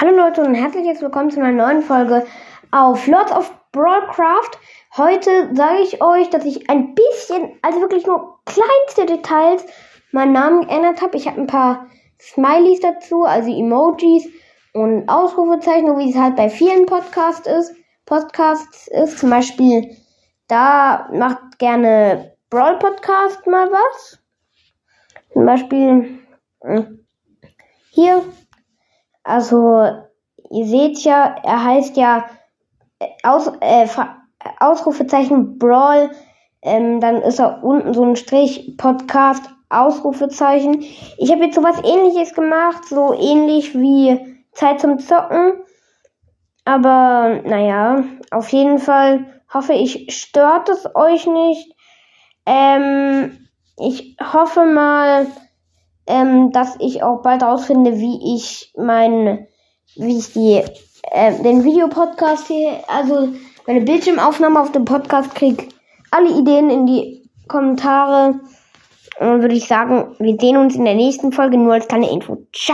Hallo Leute und herzlich willkommen zu einer neuen Folge auf Lords of Brawlcraft. Heute sage ich euch, dass ich ein bisschen, also wirklich nur kleinste Details, meinen Namen geändert habe. Ich habe ein paar Smileys dazu, also Emojis und Ausrufezeichen, wie es halt bei vielen Podcasts ist. Podcasts ist zum Beispiel, da macht gerne Brawl Podcast mal was. Zum Beispiel hm, hier also, ihr seht ja, er heißt ja äh, Aus, äh, Ausrufezeichen Brawl. Ähm, dann ist er unten so ein Strich Podcast Ausrufezeichen. Ich habe jetzt sowas ähnliches gemacht, so ähnlich wie Zeit zum Zocken. Aber naja, auf jeden Fall hoffe ich, stört es euch nicht. Ähm, ich hoffe mal, ähm, dass ich auch bald rausfinde, wie ich mein, wie ich die, äh, den Videopodcast hier, also meine Bildschirmaufnahme auf dem Podcast krieg. Alle Ideen in die Kommentare. Und dann würde ich sagen, wir sehen uns in der nächsten Folge nur als kleine Info. Ciao!